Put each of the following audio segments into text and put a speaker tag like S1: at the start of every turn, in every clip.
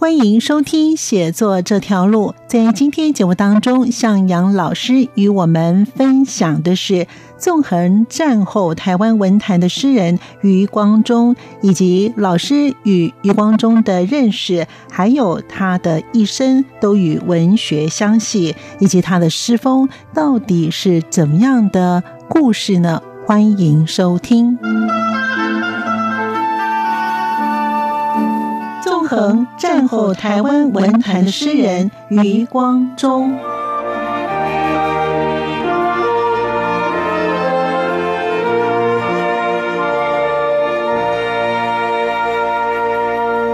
S1: 欢迎收听写作这条路。在今天节目当中，向阳老师与我们分享的是纵横战后台湾文坛的诗人余光中，以及老师与余光中的认识，还有他的一生都与文学相系，以及他的诗风到底是怎么样的故事呢？欢迎收听。横战后台湾文坛的诗人余光中，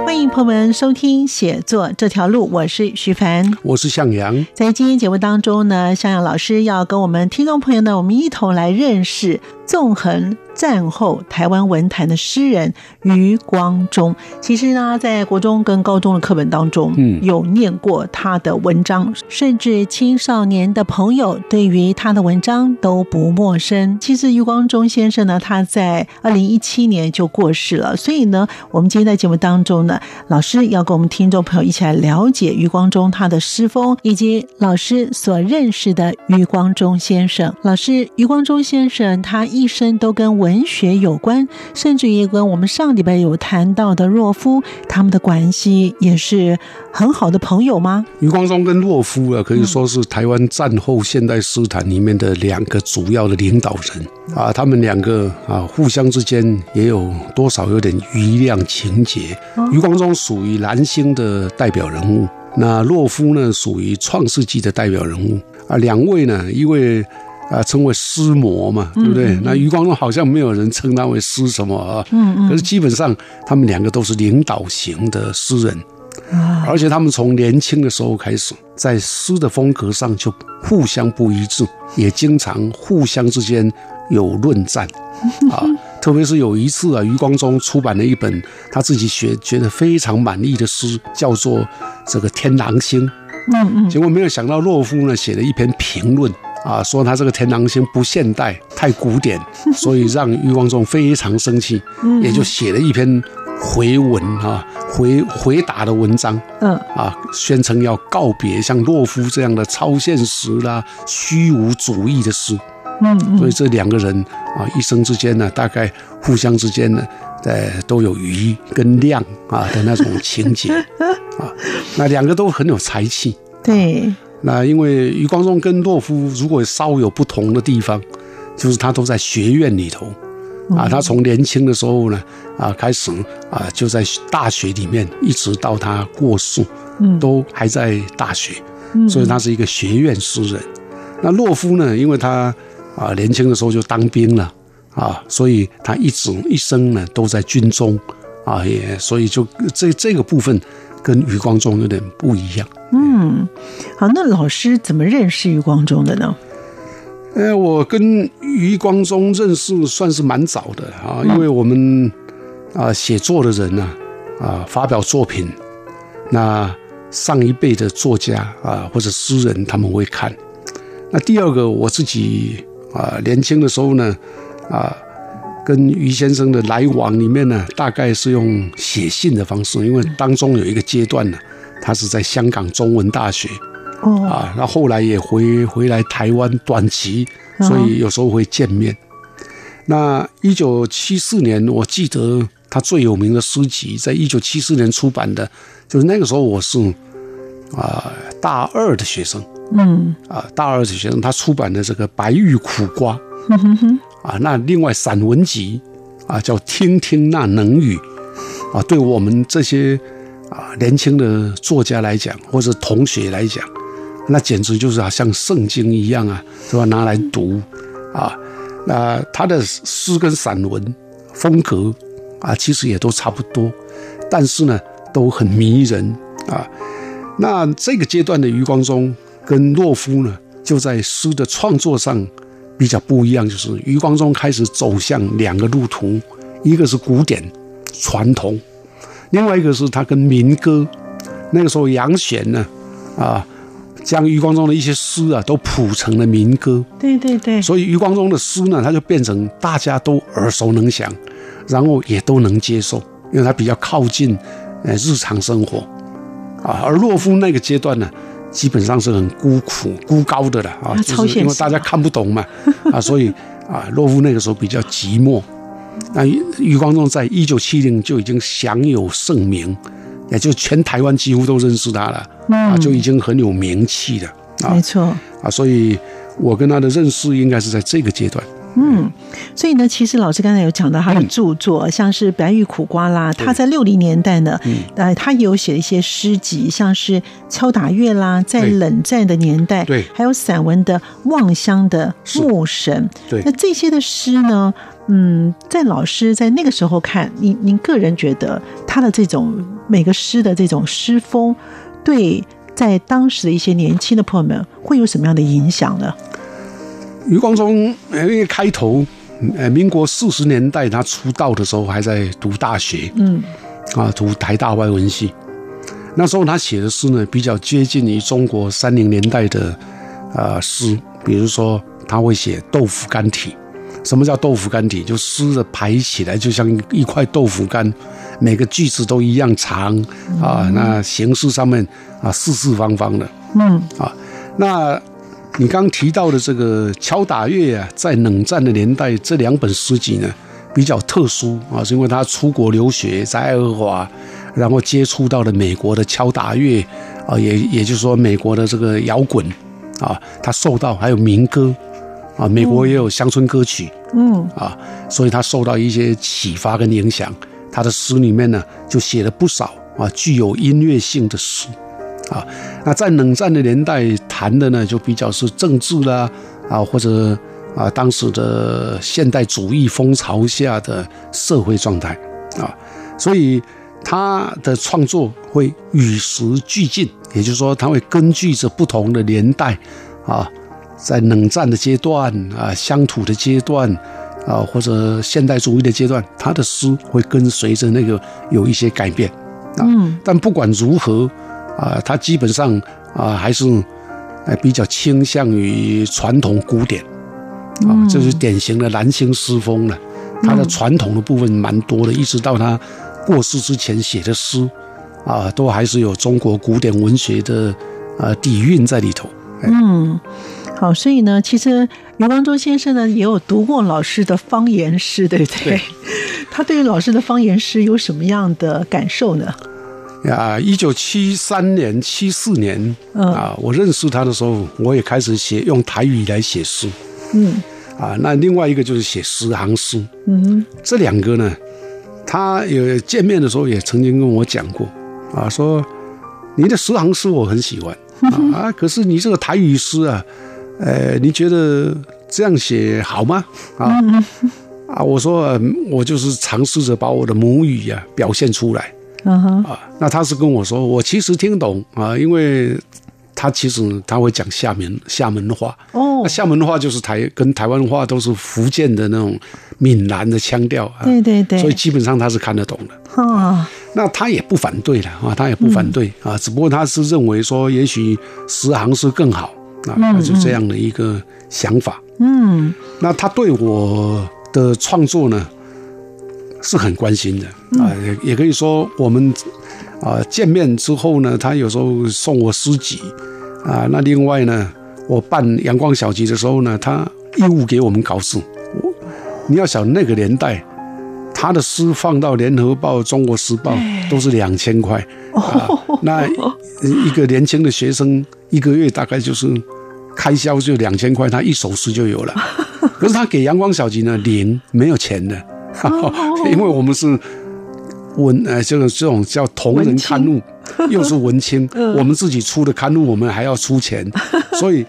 S1: 欢迎朋友们收听写作这条路，我是徐凡，
S2: 我是向阳。
S1: 在今天节目当中呢，向阳老师要跟我们听众朋友呢，我们一同来认识纵横。战后台湾文坛的诗人余光中，其实呢，在国中跟高中的课本当中，嗯，有念过他的文章，甚至青少年的朋友对于他的文章都不陌生。其实余光中先生呢，他在二零一七年就过世了，所以呢，我们今天在节目当中呢，老师要跟我们听众朋友一起来了解余光中他的诗风，以及老师所认识的余光中先生。老师余光中先生，他一生都跟文文学有关，甚至于跟我们上礼拜有谈到的洛夫，他们的关系也是很好的朋友吗？
S2: 余光中跟洛夫啊，可以说是台湾战后现代诗坛里面的两个主要的领导人啊。他们两个啊，互相之间也有多少有点余量情节。余光中属于蓝星的代表人物，那洛夫呢，属于创世纪的代表人物啊。两位呢，因为。啊，称为诗魔嘛，对不对？那余光中好像没有人称他为诗什么啊，嗯嗯。可是基本上他们两个都是领导型的诗人，啊，而且他们从年轻的时候开始，在诗的风格上就互相不一致，也经常互相之间有论战，啊，特别是有一次啊，余光中出版了一本他自己学觉得非常满意的诗，叫做这个《天狼星》，嗯嗯，结果没有想到洛夫呢写了一篇评论。啊，说他这个天狼星不现代，太古典，所以让欲望中非常生气，也就写了一篇回文啊，回回答的文章，嗯，啊，宣称要告别像洛夫这样的超现实啦、虚无主义的诗，嗯，所以这两个人啊，一生之间呢，大概互相之间呢，呃，都有余跟量啊的那种情节，啊，那两个都很有才气，
S1: 对。
S2: 那因为余光中跟洛夫如果稍有不同的地方，就是他都在学院里头，啊，他从年轻的时候呢，啊开始啊就在大学里面，一直到他过世，嗯，都还在大学，所以他是一个学院诗人。那洛夫呢，因为他啊年轻的时候就当兵了，啊，所以他一直一生呢都在军中，啊也所以就这这个部分。跟余光中有点不一样。
S1: 嗯，好，那老师怎么认识余光中的呢？
S2: 呃，我跟余光中认识算是蛮早的啊，因为我们啊写作的人呢啊发表作品，那上一辈的作家啊或者诗人他们会看。那第二个我自己啊年轻的时候呢啊。跟于先生的来往里面呢，大概是用写信的方式，因为当中有一个阶段呢，他是在香港中文大学，哦。啊，那后来也回回来台湾短期，所以有时候会见面。那一九七四年，我记得他最有名的诗集，在一九七四年出版的，就是那个时候我是啊大二的学生，嗯。啊大二的学生，他出版的这个《白玉苦瓜》。啊，那另外散文集啊，叫《听听那冷雨》啊，对我们这些啊年轻的作家来讲，或者同学来讲，那简直就是啊像圣经一样啊，是吧？拿来读啊。那他的诗跟散文风格啊，其实也都差不多，但是呢，都很迷人啊。那这个阶段的余光中跟洛夫呢，就在诗的创作上比较不一样，就是余光中开始走向两个路途，一个是古典传统，另外一个是他跟民歌。那个时候杨弦呢，啊。将余光中的一些诗啊，都谱成了民歌。
S1: 对对对。
S2: 所以余光中的诗呢，他就变成大家都耳熟能详，然后也都能接受，因为他比较靠近呃日常生活啊。而洛夫那个阶段呢，基本上是很孤苦孤高的了啊，就是因为大家看不懂嘛 啊，所以啊，洛夫那个时候比较寂寞。那余光中在一九七零就已经享有盛名。也就全台湾几乎都认识他了，啊，就已经很有名气了，
S1: 啊，没错，
S2: 啊，所以我跟他的认识应该是在这个阶段。
S1: 嗯，所以呢，其实老师刚才有讲到他的著作，像是《白玉苦瓜》啦，他在六零年代呢，呃，他也有写一些诗集，像是《敲打乐》啦，在冷战的年代，
S2: 对，
S1: 还有散文的《望乡的牧神》，
S2: 对，
S1: 那这些的诗呢？嗯，在老师在那个时候看，您您个人觉得他的这种每个诗的这种诗风，对在当时的一些年轻的朋友们会有什么样的影响呢？
S2: 余光中，因为开头，呃，民国四十年代他出道的时候还在读大学，嗯，啊，读台大外文系，那时候他写的诗呢，比较接近于中国三零年代的啊诗，比如说他会写豆腐干体。什么叫豆腐干体？就诗的排起来就像一块豆腐干，每个句子都一样长啊。那形式上面啊，四四方方的。嗯啊，那你刚提到的这个敲打乐啊，在冷战的年代，这两本诗集呢比较特殊啊，是因为他出国留学，在爱荷华，然后接触到了美国的敲打乐啊，也也就是说美国的这个摇滚啊，他受到还有民歌。啊，美国也有乡村歌曲，嗯，啊，所以他受到一些启发跟影响，他的诗里面呢就写了不少啊具有音乐性的诗，啊，那在冷战的年代谈的呢就比较是政治啦，啊或者啊当时的现代主义风潮下的社会状态，啊，所以他的创作会与时俱进，也就是说他会根据着不同的年代，啊。在冷战的阶段啊，乡土的阶段啊，或者现代主义的阶段，他的诗会跟随着那个有一些改变啊。但不管如何啊，他基本上啊还是呃比较倾向于传统古典啊，这是典型的蓝星诗风了。他的传统的部分蛮多的，一直到他过世之前写的诗啊，都还是有中国古典文学的呃底蕴在里头。嗯。
S1: 好，所以呢，其实余光中先生呢也有读过老师的方言诗，对不对？他对于老师的方言诗有什么样的感受呢？
S2: 呀，一九七三年、七四年啊，我认识他的时候，我也开始写用台语来写诗。嗯，啊，那另外一个就是写十行诗。嗯，这两个呢，他有见面的时候也曾经跟我讲过啊，说你的十行诗我很喜欢 啊，可是你这个台语诗啊。呃，你觉得这样写好吗？啊啊，我说我就是尝试着把我的母语呀表现出来。啊，那他是跟我说，我其实听懂啊，因为他其实他会讲厦门厦门话。哦，那厦门话就是台跟台湾话都是福建的那种闽南的腔调啊。
S1: 对对对，
S2: 所以基本上他是看得懂的。啊，那他也不反对了啊，他也不反对啊，只不过他是认为说，也许十行是更好。啊，就这样的一个想法。嗯，那他对我的创作呢是很关心的啊，也也可以说我们啊见面之后呢，他有时候送我诗集啊。那另外呢，我办阳光小集的时候呢，他义务给我们稿子。我你要想那个年代，他的诗放到联合报、中国时报都是两千块啊。那一个年轻的学生一个月大概就是。开销就两千块，他一首诗就有了。可是他给阳光小集呢，零没有钱的，因为我们是文呃，就是这种叫同人刊物，又是文青，我们自己出的刊物，我们还要出钱，所以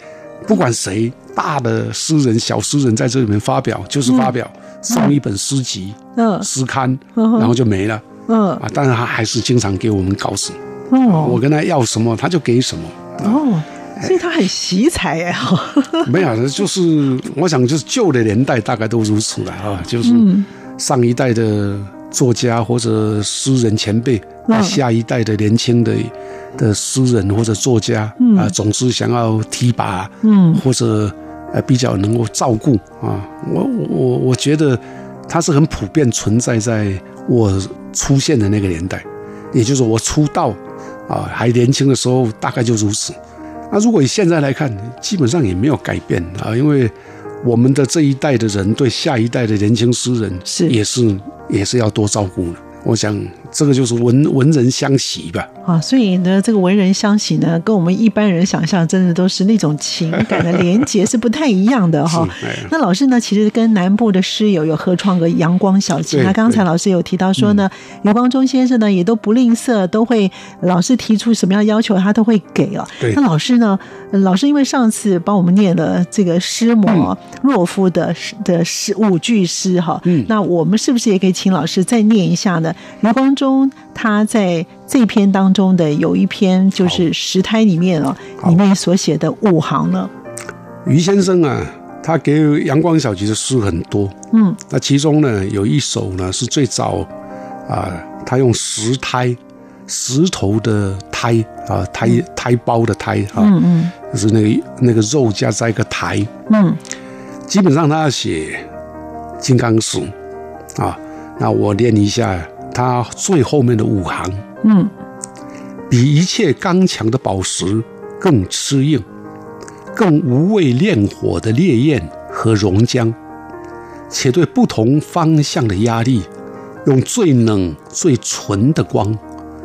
S2: 不管谁大的诗人、小诗人在这里面发表，就是发表送一本诗集、
S1: 嗯。
S2: 诗刊，然后就没了。
S1: 嗯。
S2: 啊。但是他还是经常给我们稿子，
S1: 哦。
S2: 我跟他要什么他就给什么。
S1: 哦，所以他很惜才哎哈。
S2: 没有，就是我想，就是旧的年代大概都如此了啊，就是
S1: 嗯
S2: 上一代的作家或者诗人前辈，那
S1: 嗯
S2: 下一代的年轻的的诗人或者作家啊，总是想要提拔，
S1: 嗯
S2: 或者呃比较能够照顾啊。我我我觉得它是很普遍存在在我出现的那个年代，也就是我出道啊还年轻的时候，大概就如此。那如果以现在来看，基本上也没有改变啊，因为我们的这一代的人对下一代的年轻诗人
S1: 是
S2: 也是也是要多照顾的。我想这个就是文文人相惜吧。
S1: 啊，所以呢，这个文人相喜呢，跟我们一般人想象真的都是那种情感的连结是不太一样的哈。那老师呢，其实跟南部的诗友有合创个《阳光小集》。
S2: 对
S1: 那刚才老师有提到说呢，余光中先生呢也都不吝啬，都会老师提出什么样的要求，他都会给哦。那老师呢，呃老师因为上次帮我们念了这个诗魔洛夫的诗的诗五句诗哈，
S2: 嗯
S1: 那我们是不是也可以请老师再念一下呢？余光中他在这篇当中的有一篇就是石胎里面哦，里面所写的五行呢，
S2: 于先生啊，他给《阳光小集》的诗很多，
S1: 嗯。
S2: 那其中呢有一首呢是最早啊，他用石胎，石头的胎啊，胎胎包的胎啊，
S1: 嗯嗯。
S2: 就是那个那个肉加在一个台，
S1: 嗯。
S2: 基本上他要写金刚石啊。那我念一下他最后面的五行。
S1: 嗯
S2: 比一切刚强的宝石更吃硬，更无畏烈火的烈焰和熔浆，且对不同方向的压力，用最冷最纯的光，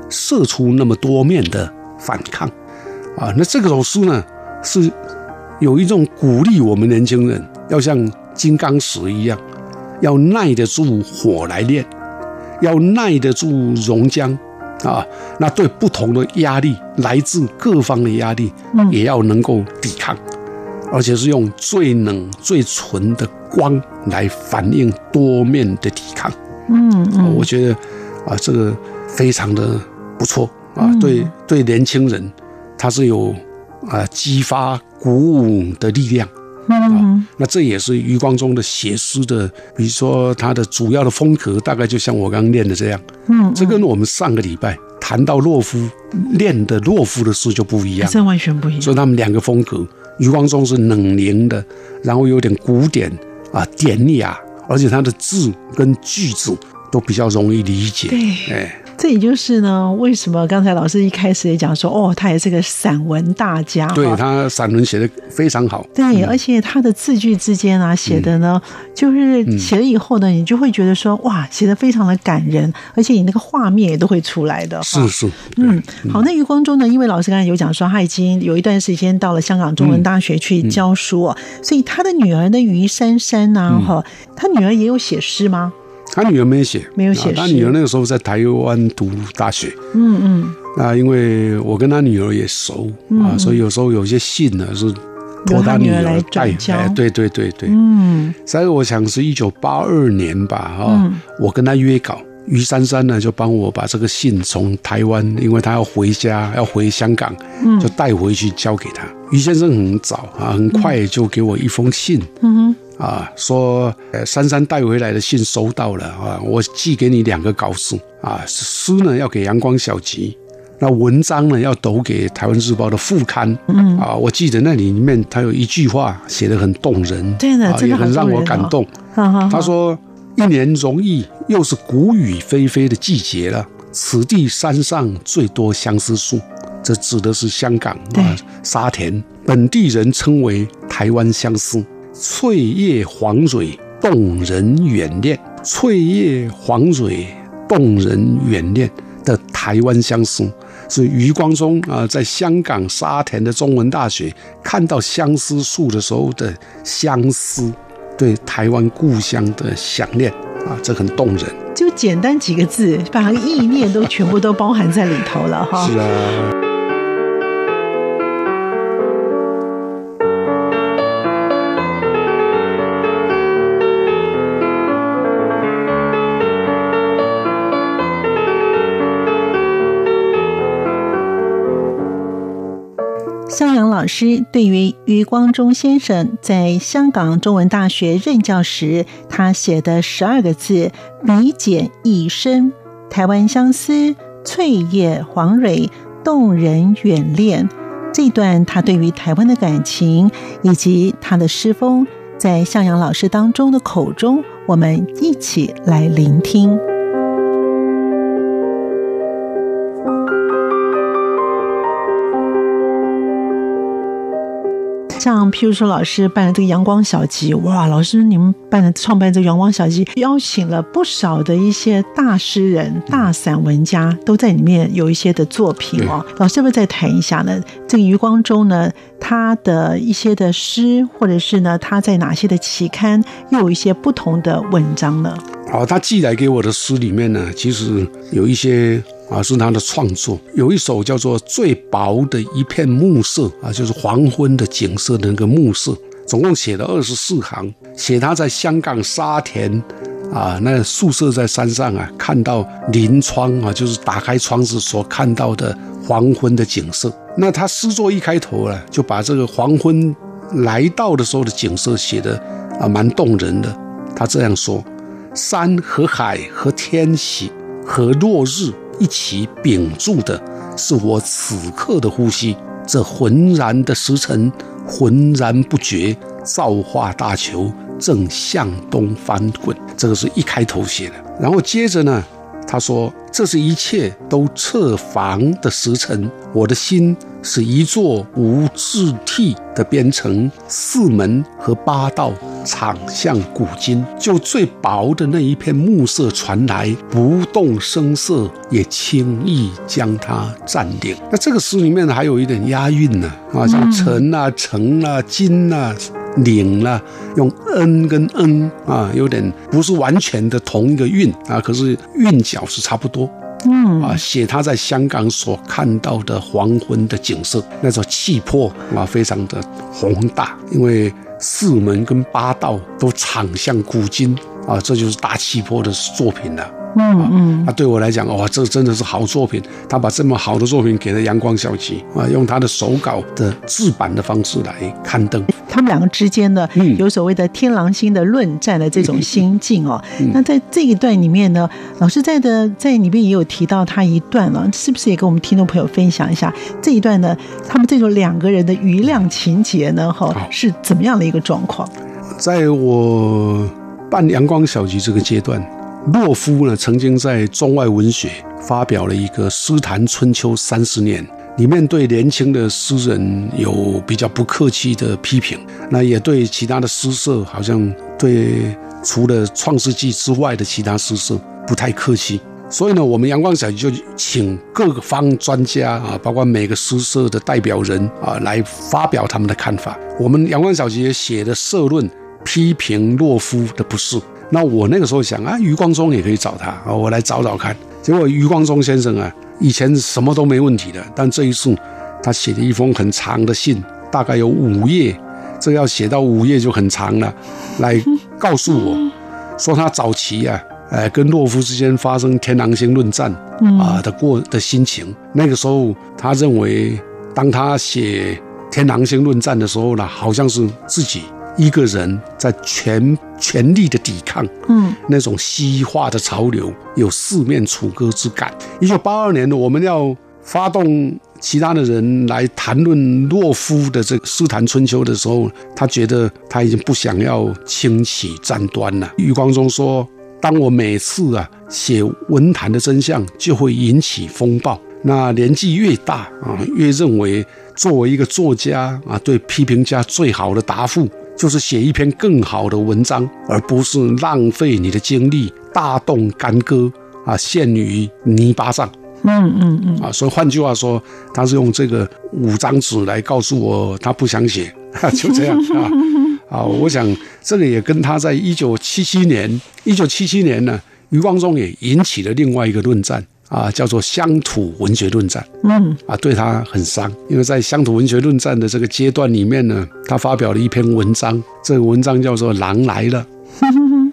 S2: 射出那么多面的反抗。啊，那这个首诗呢，是有一种鼓励我们年轻人要像金刚石一样，要耐得住火来炼，要耐得住熔浆。啊，那对不同的压力，来自各方的压力，
S1: 嗯
S2: 也要能够抵抗，而且是用最冷、最纯的光来反映多面的抵抗。
S1: 嗯嗯，
S2: 我觉得啊，这个非常的不错啊，
S1: 嗯
S2: 对对年轻人，他是有啊激发、鼓舞的力量。
S1: 嗯
S2: 那这也是余光中的写诗的，比如说他的主要的风格，大概就像我刚刚念的这样。
S1: 嗯，
S2: 这跟我们上个礼拜谈到洛夫练的洛夫的诗就不一样，
S1: 这完全不一样。
S2: 所以他们两个风格，余光中是冷凝的，然后有点古典啊典雅，而且他的字跟句子都比较容易理解。
S1: 对
S2: 哎，
S1: 这也就是呢，为什么刚才老师一开始也讲说，哦，他也是个散文大家哈，
S2: 对他散文写的非常好。
S1: 对，而且他的字句之间啊，写的呢，就是写了以后呢，你就会觉得说，哇，写的非常的感人，而且你那个画面也都会出来的。
S2: 是是，
S1: 嗯，好，那余光中呢？因为老师刚才有讲说，他已经有一段时间到了香港中文大学去教书、哦，所以他的女儿呢，于珊珊呢，哈、他女儿也有写诗吗？
S2: 他女儿没有写，
S1: 没有写
S2: 他女儿那个时候在台湾读大学。
S1: 嗯嗯，
S2: 那因为我跟他女儿也熟啊，所以有时候有些信呢是托
S1: 由他
S2: 女
S1: 女儿来
S2: 带。哎，对对对对。
S1: 嗯。
S2: 所以我想是一九八二年吧，哈、我跟他约稿，于珊珊呢就帮我把这个信从台湾，因为他要回家，要回香港，就带回去交给他。于先生很早啊，很快就给我一封信，
S1: 嗯
S2: 啊，说呃珊珊带回来的信收到了啊，我寄给你两个稿子啊，诗呢要给阳光小集。那文章呢，要抖给《台湾日报》的副刊。嗯啊，我记得那里面他有一句话写得很动人，啊，
S1: 对的真的很
S2: 也很让我感动。他说：“一年容易，又是谷雨霏霏的季节了。此地山上最多相思树，这指的是香港啊沙田，本地人称为台湾相思。翠叶黄蕊，动人远恋。翠叶黄蕊，动人远恋的台湾相思。”是余光中啊，在香港沙田的中文大学看到相思树的时候的相思，对台湾故乡的想念啊，这很动人。
S1: 就简单几个字，把那个意念都全部都包含在里头了哈。
S2: 是啊。
S1: 师对于余光中先生在香港中文大学任教时，他写的十二个字“笔简意深，台湾相思，翠叶黄蕊，动人远恋”这段他对于台湾的感情以及他的诗风，在向阳老师当中的口中，我们一起来聆听。譬如说，老师办了这个阳光小集，哇，老师你们办的创办这个阳光小集，邀请了不少的一些大诗人、大散文家，都在里面有一些的作品哦。老师要不要再谈一下呢？这个余光中呢，他的一些的诗，或者是呢，他在哪些的期刊又有一些不同的文章呢？
S2: 好，他寄来给我的诗里面呢，其实有一些。啊，是他的创作，有一首叫做《最薄的一片暮色》啊，就是黄昏的景色的那个暮色，总共写了二十四行，写他在香港沙田啊，那宿舍在山上啊，看到临窗啊，就是打开窗子所看到的黄昏的景色。那他诗作一开头啊，就把这个黄昏来到的时候的景色写的啊，蛮动人的。他这样说：山和海和天喜和落日。一起屏住的是我此刻的呼吸，这浑然的时辰，浑然不觉，造化大球正向东翻滚。这个是一开头写的，然后接着呢，他说。这是一切都侧房的时辰，我的心是一座无字替的编程，四门和八道场向古今，就最薄的那一片暮色传来，不动声色，也轻易将它占领。那这个诗里面呢，还有一点押韵呢，啊，像尘啊、城啊、金啊。领了，用恩跟恩啊，有点不是完全的同一个韵啊，可是韵脚是差不多。嗯啊，写他在香港所看到的黄昏的景色，那种气魄啊，非常的宏大。因为四门跟八道都敞向古今啊，这就是大气魄的作品了。嗯嗯，那，对我来讲，哇，这真的是好作品。他把这么好的作品给了阳光小集啊，用他的手稿的制版的方式来刊登。
S1: 他们两个之间呢，有所谓的天狼星的论战的这种心境哦。那在这一段里面呢，老师在的在里面也有提到他一段了，是不是也跟我们听众朋友分享一下这一段呢？他们这种两个人的余量情节呢，哈，是怎么样的一个状况？
S2: 在我办阳光小集这个阶段。洛夫呢，曾经在中外文学发表了一个《诗坛春秋三十年》，里面对年轻的诗人有比较不客气的批评，那也对其他的诗社，好像对除了《创世纪》之外的其他诗社不太客气。所以呢，我们阳光小集就请各个方专家啊，包括每个诗社的代表人啊，来发表他们的看法。我们阳光小集也写的社论批评洛夫的不是。那我那个时候想啊，余光中也可以找他啊，我来找找看。结果余光中先生啊，以前什么都没问题的，但这一次他写了一封很长的信，大概有五页，这要写到五页就很长了，来告诉我，说他早期啊，呃，跟洛夫之间发生天狼星论战啊的过的心情。那个时候他认为，当他写天狼星论战的时候呢，好像是自己。一个人在全全力的抵抗，嗯，那种西化的潮流，有四面楚歌之感。一九八二年，我们要发动其他的人来谈论洛夫的这个《诗坛春秋》的时候，他觉得他已经不想要轻启战端了。余光中说：“当我每次啊写文坛的真相，就会引起风暴。那年纪越大啊，越认为作为一个作家啊，对批评家最好的答复。”就是写一篇更好的文章，而不是浪费你的精力大动干戈啊，陷于泥巴上。嗯嗯嗯啊，所以换句话说，他是用这个五张纸来告诉我他不想写，就这样啊 啊！我想这个也跟他在一九七七年，一九七七年呢，余光中也引起了另外一个论战。啊，叫做乡土文学论战，嗯，啊，对他很伤，因为在乡土文学论战的这个阶段里面呢，他发表了一篇文章，这个文章叫做《狼来了》，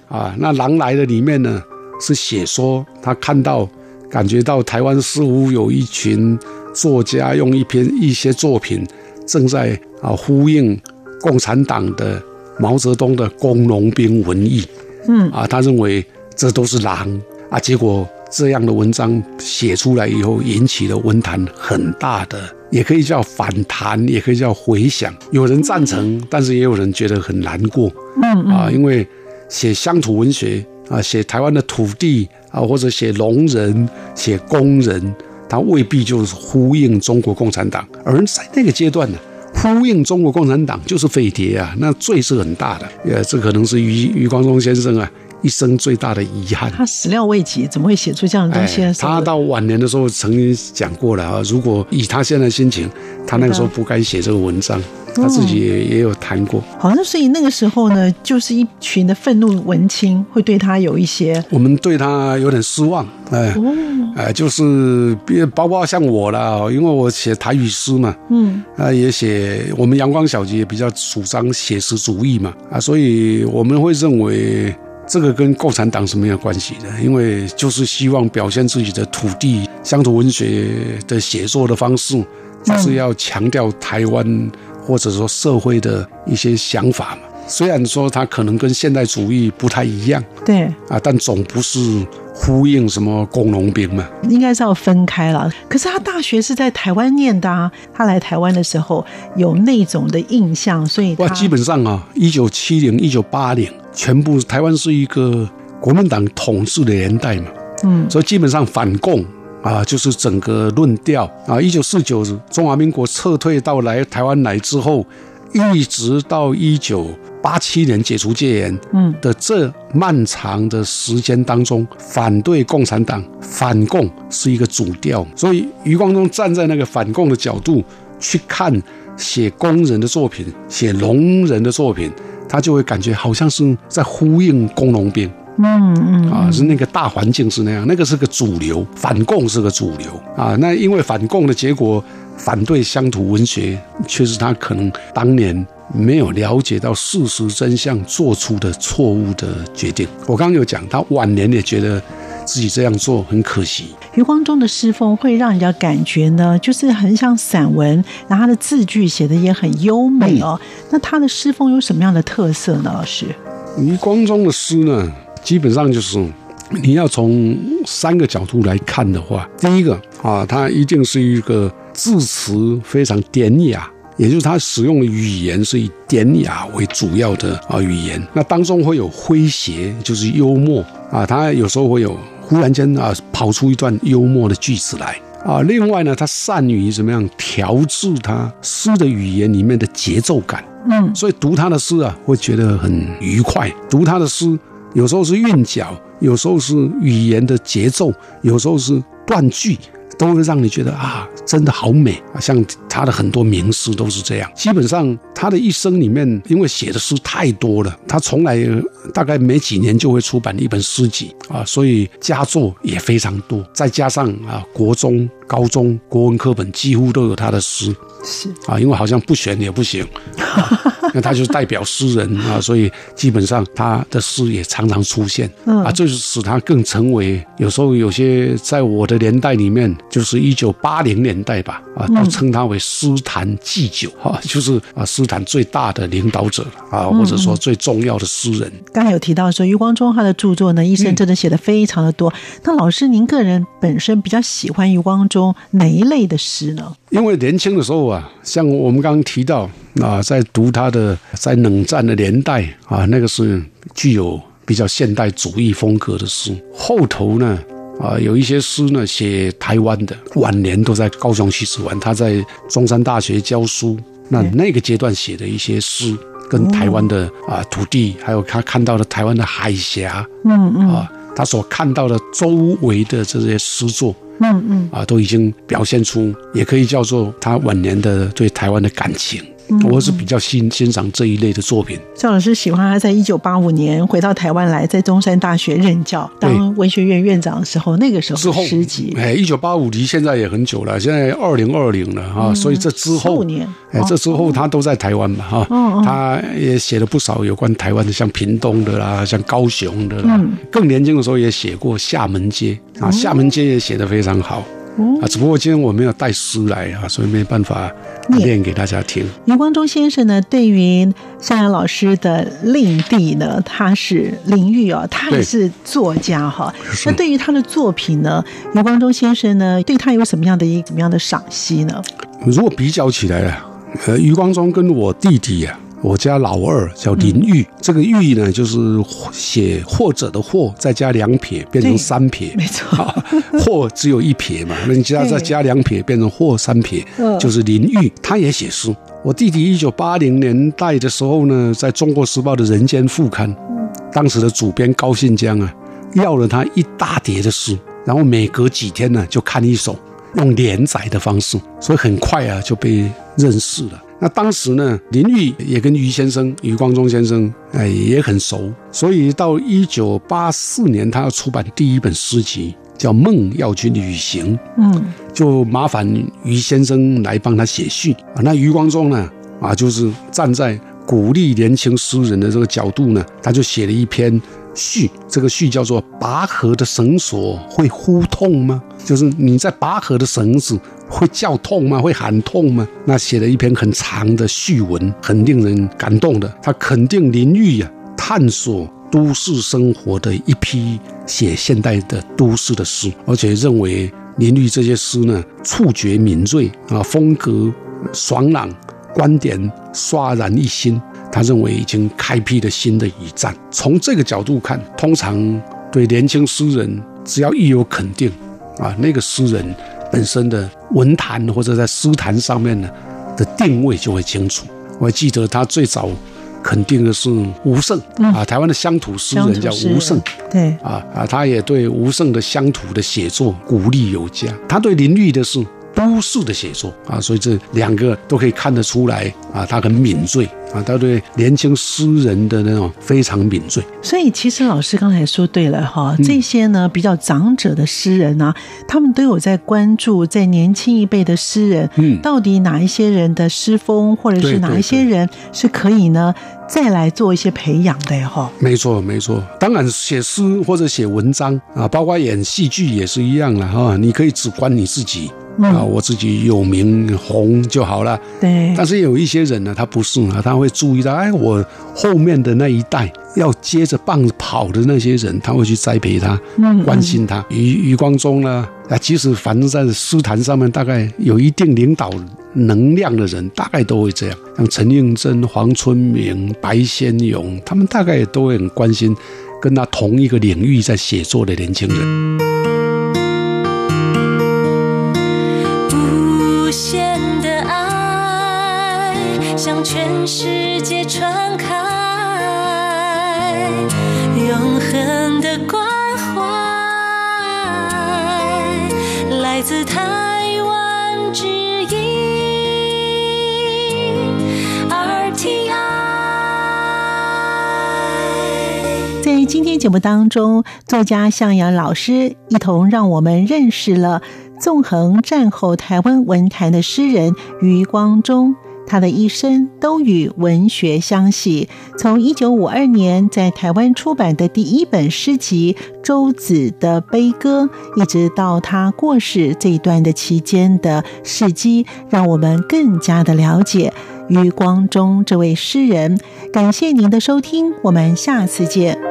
S2: 啊，那《狼来了》里面呢是写说他看到、感觉到台湾似乎有一群作家用一篇一些作品正在啊呼应共产党的毛泽东的工农兵文艺，
S1: 嗯。
S2: 啊，他认为这都是狼。啊，结果这样的文章写出来以后，引起了文坛很大的，也可以叫反弹，也可以叫回响。有人赞成，但是也有人觉得很难过
S1: 嗯
S2: 啊，因为写乡土文学啊，写台湾的土地啊，或者写农人、写工人，他未必就是呼应中国共产党，而在那个阶段呢。呼应中国共产党就是废铁啊，那罪是很大的。呃，这可能是余余光中先生啊一生最大的遗憾。
S1: 他始料未及，怎么会写出这样的东西
S2: 他到晚年的时候曾经讲过了啊，如果以他现在的心情，他那个时候不该写这个文章，他自己也也有谈过。
S1: 好像所以那个时候呢，就是一群的愤怒文青会对他有一些
S2: 我们对他有点失望，哎、
S1: 哦，
S2: 哎，就是别包括像我啦，因为我写台语诗嘛，
S1: 嗯
S2: 啊，也写我们阳光小姐也比较主张写实主义嘛，啊，所以我们会认为这个跟共产党是没有关系的，因为就是希望表现自己的土地乡土文学的写作的方式，就是要强调台湾或者说社会的一些想法嘛。虽然说它可能跟现代主义不太一样
S1: 对，
S2: 啊，但总不是呼应什么工农兵嘛。
S1: 应该是要分开了。可是他大学是在台湾念的啊，他来台湾的时候有那种的印象，所以他
S2: 哇，基本上啊，一九七零、一九八零，全部台湾是一个国民党统治的年代嘛，
S1: 嗯
S2: 所以基本上反共啊，就是整个论调啊。一九四九中华民国撤退到来台湾来之后，一直到一九八七年解除戒严，
S1: 嗯
S2: 的这漫长的时间当中，反对共产党、反共是一个主调。所以余光中站在那个反共的角度去看写工人的作品、写农人的作品，他就会感觉好像是在呼应工农兵
S1: 嗯嗯
S2: 啊，是那个大环境是那样，那个是个主流，反共是个主流啊。那因为反共的结果，反对乡土文学，却是他可能当年没有了解到事实真相做出的错误的决定。我刚刚有讲，他晚年也觉得自己这样做很可惜。
S1: 余光中的诗风会让人家感觉呢，就是很像散文，然后他的字句写的也很优美哦。那他的诗风有什么样的特色呢？老师？
S2: 余光中的诗呢，基本上就是你要从三个角度来看的话，第一个啊，他一定是一个字词非常典雅。也就是他使用的语言是以典雅为主要的啊语言，那当中会有诙谐，就是幽默啊，他有时候会有忽然间啊跑出一段幽默的句子来啊。另外呢，他善于怎么样调制他诗的语言里面的节奏感，
S1: 嗯
S2: 所以读他的诗啊，会觉得很愉快。读他的诗，有时候是韵脚，有时候是语言的节奏，有时候是断句，都会让你觉得啊，真的好美啊！像他的很多名诗都是这样。基本上他的一生里面，因为写的诗太多了，他从来呃大概没几年就会出版一本诗集啊，所以佳作也非常多。再加上啊，国中、高中国文课本几乎都有他的诗。
S1: 是
S2: 啊，因为好像不选也不行，啊 那他就是代表诗人啊，所以基本上他的诗也常常出现，
S1: 嗯
S2: 啊，这就使他更成为有时候有些在我的年代里面，就是一九八零年代吧，啊，都称他为诗坛祭酒哈，就是啊诗坛最大的领导者啊，或者说最重要的诗人。
S1: 刚才有提到说，余光中他的著作呢，一生真的写的非常的多。那老师，您个人本身比较喜欢余光中哪一类的诗呢？
S2: 因为年轻的时候啊，像我们刚刚提到啊，在读他的在冷战的年代啊，那个是具有比较现代主义风格的诗。后头呢，啊，有一些诗呢写台湾的，晚年都在高雄西子湾，他在中山大学教书，那那个阶段写的一些诗，跟台湾的啊土地，还有他看到的台湾的海峡
S1: 嗯嗯
S2: 啊，他所看到的周围的这些诗作。
S1: 嗯嗯，
S2: 啊，都已经表现出，也可以叫做他晚年的对台湾的感情。我是比较欣欣赏这一类的作品。
S1: 赵老师喜欢他在一九八五年回到台湾来，在中山大学任教，当文学院院长的时候，那个时候
S2: 之后
S1: 诗集，
S2: 哎，一九八五离现在也很久了，现在二零二零了啊，所以这之后
S1: 15年
S2: 哎，这之后他都在台湾嘛哈，
S1: 哦
S2: 他也写了不少有关台湾的，像屏东的啦，像高雄的啦，
S1: 嗯。
S2: 更年轻的时候也写过厦门街啊，厦门街也写得非常好啊，只不过今天我没有带诗来啊，所以没办法念给大家听。
S1: 余光中先生呢，对于夏阳老师的令弟呢，他是林玉哦，他也是作家哈。那对于他的作品呢，余光中先生呢，对他有什么样的一怎么样的赏析呢？
S2: 如果比较起来啊，呃，余光中跟我弟弟呀。我家老二叫林玉，这个玉呢，就是写或者的或，再加两撇变成三撇，
S1: 没错，
S2: 或只有一撇嘛，那你加再加两撇变成或三撇，就是林玉，他也写诗。我弟弟一九八零年代的时候呢，在中国时报的人间副刊，当时的主编高信江啊，要了他一大叠的诗，然后每隔几天呢就看一首，用连载的方式，所以很快啊就被认识了。那当时呢，林玉也跟余先生、余光中先生，哎，也很熟。所以到一九八四年，他要出版第一本诗集，叫《梦要去旅行》。嗯，就麻烦余先生来帮他写序啊。那余光中呢，啊，就是站在鼓励年轻诗人的这个角度呢，他就写了一篇序。这个序叫做《拔河的绳索会呼痛吗？就是你在拔河的绳子。会叫痛吗？会喊痛吗？那写了一篇很长的序文，很令人感动的。他肯定林玉呀，探索都市生活的一批写现代的都市的诗，而且认为林玉这些诗呢，触觉敏锐啊，风格爽朗，观点刷然一新。他认为已经开辟了新的一站。从这个角度看，通常对年轻诗人，只要一有肯定啊，那个诗人。本身的文坛或者在诗坛上面呢的定位就会清楚。我还记得他最早肯定的是吴胜啊，台湾的乡土诗人叫吴胜，
S1: 对
S2: 啊啊，他也对吴胜的乡土的写作鼓励有加。他对林立的是都市的写作啊，所以这两个都可以看得出来啊，他很敏锐。啊，他对年轻诗人的那种非常敏锐，
S1: 所以其实老师刚才说对了哈，这些呢比较长者的诗人啊，他们都有在关注在年轻一辈的诗人，嗯，到底哪一些人的诗风，或者是哪一些人是可以呢再来做一些培养的哈。
S2: 没错，没错，当然写诗或者写文章啊，包括演戏剧也是一样了哈，你可以只管你自己。啊，我自己有名红就好了。
S1: 对，
S2: 但是有一些人呢，他不是啊，他会注意到，哎，我后面的那一代要接着棒子跑的那些人，他会去栽培他，关心他。余余光中呢，啊，即使反正在诗坛上面，大概有一定领导能量的人，大概都会这样。像陈应真、黄春明、白先勇，他们大概也都会很关心跟他同一个领域在写作的年轻人。向全世界传开，永恒的光来自台湾之音 RTI。在今天节目当中，作家向阳老师一同让我们认识了纵横战后台湾文坛的诗人余光中。他的一生都与文学相系，从一九五二年在台湾出版的第一本诗集《周子的悲歌》，一直到他过世这一段的期间的事迹，让我们更加的了解余光中这位诗人。感谢您的收听，我们下次见。